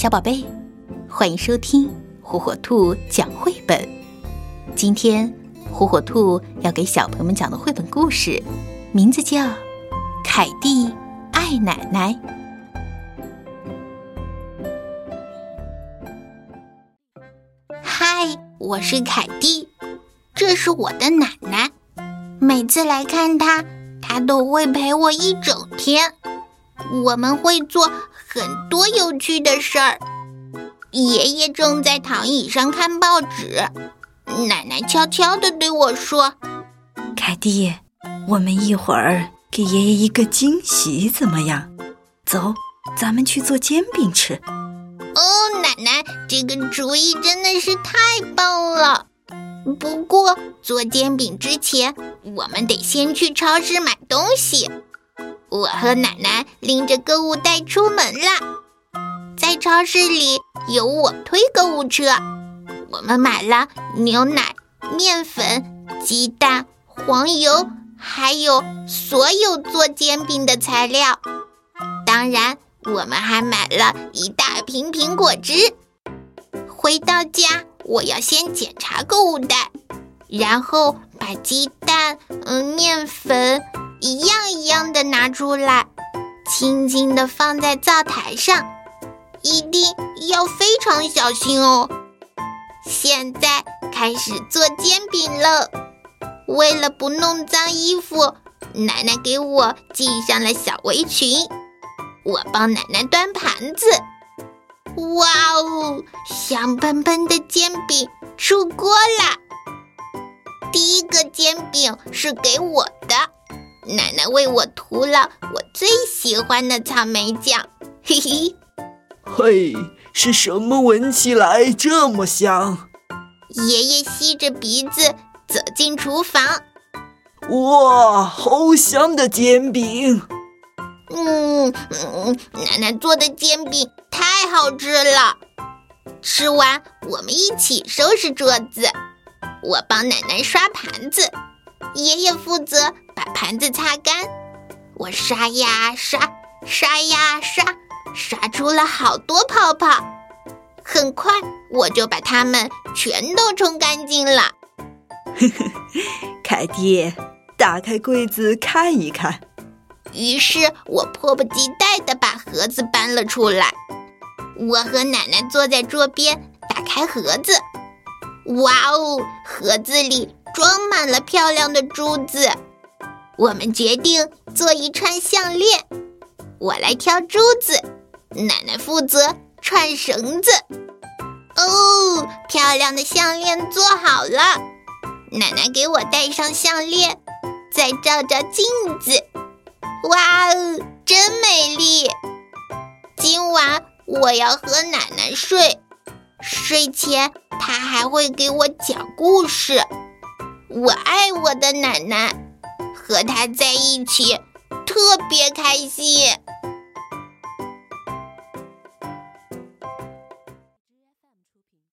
小宝贝，欢迎收听火火兔讲绘本。今天，火火兔要给小朋友们讲的绘本故事，名字叫《凯蒂爱奶奶》。嗨，我是凯蒂，这是我的奶奶。每次来看她，她都会陪我一整天。我们会做很多有趣的事儿。爷爷正在躺椅上看报纸，奶奶悄悄地对我说：“凯蒂，我们一会儿给爷爷一个惊喜，怎么样？走，咱们去做煎饼吃。”哦，奶奶，这个主意真的是太棒了。不过做煎饼之前，我们得先去超市买东西。我和奶奶拎着购物袋出门了，在超市里有我推购物车。我们买了牛奶、面粉、鸡蛋、黄油，还有所有做煎饼的材料。当然，我们还买了一大瓶苹果汁。回到家，我要先检查购物袋，然后把鸡蛋、嗯，面粉。一样一样的拿出来，轻轻地放在灶台上，一定要非常小心哦。现在开始做煎饼了。为了不弄脏衣服，奶奶给我系上了小围裙。我帮奶奶端盘子。哇哦，香喷喷的煎饼出锅啦！第一个煎饼是给我的。奶奶为我涂了我最喜欢的草莓酱，嘿嘿。嘿，是什么闻起来这么香？爷爷吸着鼻子走进厨房。哇，好香的煎饼！嗯嗯，奶奶做的煎饼太好吃了。吃完，我们一起收拾桌子。我帮奶奶刷盘子，爷爷负责。把盘子擦干，我刷呀刷，刷呀刷，刷出了好多泡泡。很快，我就把它们全都冲干净了。呵呵，凯蒂，打开柜子看一看。于是我迫不及待地把盒子搬了出来。我和奶奶坐在桌边，打开盒子。哇哦，盒子里装满了漂亮的珠子。我们决定做一串项链，我来挑珠子，奶奶负责串绳子。哦，漂亮的项链做好了，奶奶给我戴上项链，再照照镜子。哇哦，真美丽！今晚我要和奶奶睡，睡前她还会给我讲故事。我爱我的奶奶。和她在一起特别开心。